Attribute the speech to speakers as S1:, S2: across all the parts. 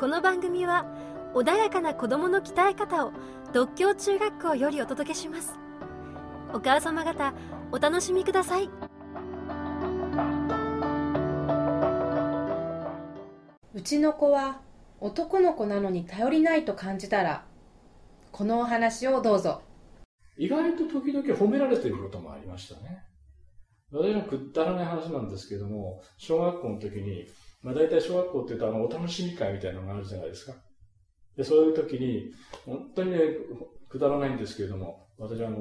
S1: この番組は穏やかな子供の鍛え方を独協中学校よりお届けします。お母様方お楽しみください。う
S2: ちの子は男の子なのに頼りないと感じたらこのお話をどうぞ。
S3: 意外と時々褒められていることもありましたね。私のくったらない話なんですけども、小学校の時に、まあ大体小学校って言うとあの、お楽しみ会みたいなのがあるじゃないですか。で、そういう時に、本当にね、くだらないんですけれども、私はあの、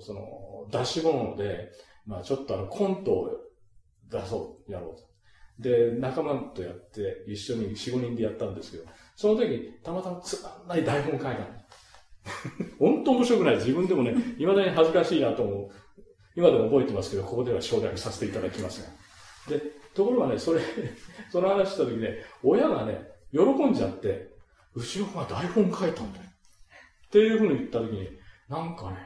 S3: その、出し物で、まあちょっとあの、コントを出そう、やろうと。で、仲間とやって、一緒に4、5人でやったんですけど、その時、たまたまつまんない台本書いたんです。本当面白くない。自分でもね、未だに恥ずかしいなと思う。今でも覚えてますけど、ここでは省略させていただきますが。で、ところがね、それ、その話した時ね、親がね、喜んじゃって、うちの子が台本書いたんだよ。っていうふうに言った時に、なんかね、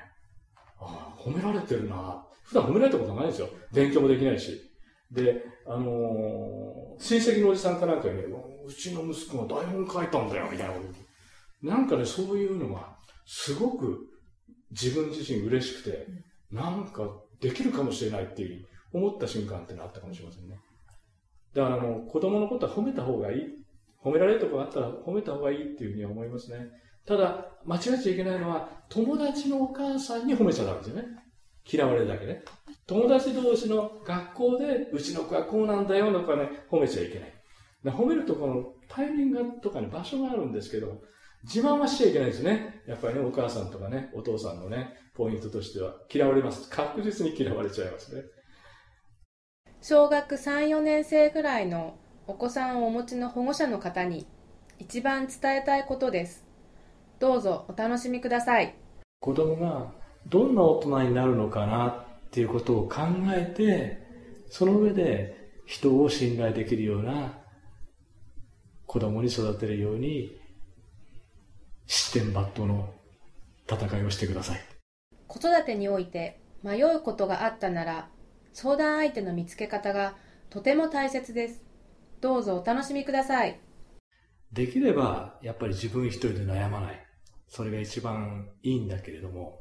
S3: ああ、褒められてるな普段褒められたことないんですよ。勉強もできないし。で、あのー、親戚のおじさんかなんかにね、うちの息子が台本書いたんだよ、みたいなこと。なんかね、そういうのが、すごく自分自身嬉しくて、なんかできるかもしれないっていう思った瞬間ってのあったかもしれませんね。だからあの、子供のことは褒めた方がいい。褒められるとこがあったら褒めた方がいいっていうふうに思いますね。ただ、間違っちゃいけないのは、友達のお母さんに褒めちゃダメですよね。嫌われるだけね。友達同士の学校で、うちの子はこうなんだよとかね、褒めちゃいけない。褒めるとこのタイミングとかに場所があるんですけど、自慢はしちゃいけないですね。やっぱりね、お母さんとかね、お父さんのね、ポイントとしては嫌われます。確実に嫌われちゃいますね。
S2: 小学3、4年生ぐらいのお子さんをお持ちの保護者の方に一番伝えたいことです。どうぞお楽しみください。
S3: 子供がどんな大人になるのかなっていうことを考えて、その上で人を信頼できるような子供に育てるように失点抜刀の戦いをしてください
S2: 子育てにおいて迷うことがあったなら相談相手の見つけ方がとても大切です。どうぞお楽しみください。
S3: できればやっぱり自分一人で悩まない。それが一番いいんだけれども。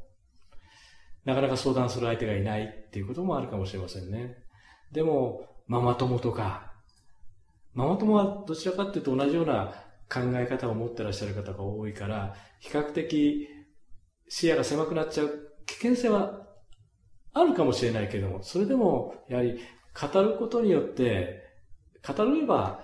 S3: なかなか相談する相手がいないっていうこともあるかもしれませんね。でもママ友とか。ママ友はどちらかっていうと同じような考え方を持ってらっしゃる方が多いから、比較的視野が狭くなっちゃう。危険性はあるかもしれないけども、それでも、やはり語ることによって、語れば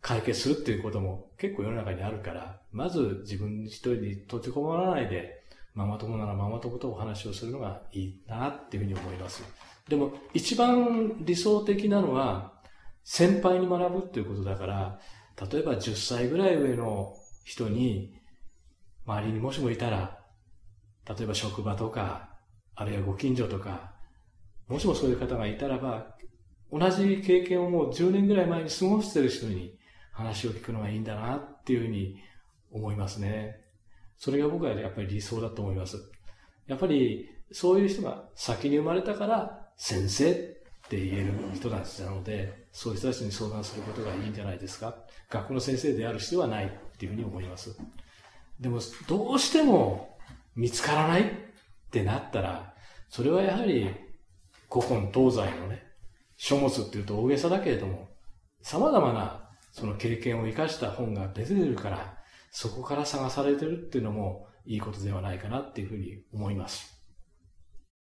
S3: 解決するっていうことも結構世の中にあるから、まず自分一人に閉じこもらないで、ママ友ならママ友とお話をするのがいいなっていうふうに思います。でも一番理想的なのは、先輩に学ぶっていうことだから、例えば10歳ぐらい上の人に、周りにもしもいたら、例えば職場とか、あるいはご近所とか、もしもそういう方がいたらば、同じ経験をもう10年ぐらい前に過ごしてる人に話を聞くのがいいんだなっていうふうに思いますね。それが僕はやっぱり理想だと思います。やっぱりそういう人が先に生まれたから先生って言える人たちなので、そういう人たちに相談することがいいんじゃないですか。学校の先生である必要はないっていうふうに思います。でも、どうしても見つからないってなったら、それはやはり古今東西のね、書物っていうと大げさだけれども、様々なその経験を生かした本が出てるから、そこから探されてるっていうのもいいことではないかなっていうふうに思います。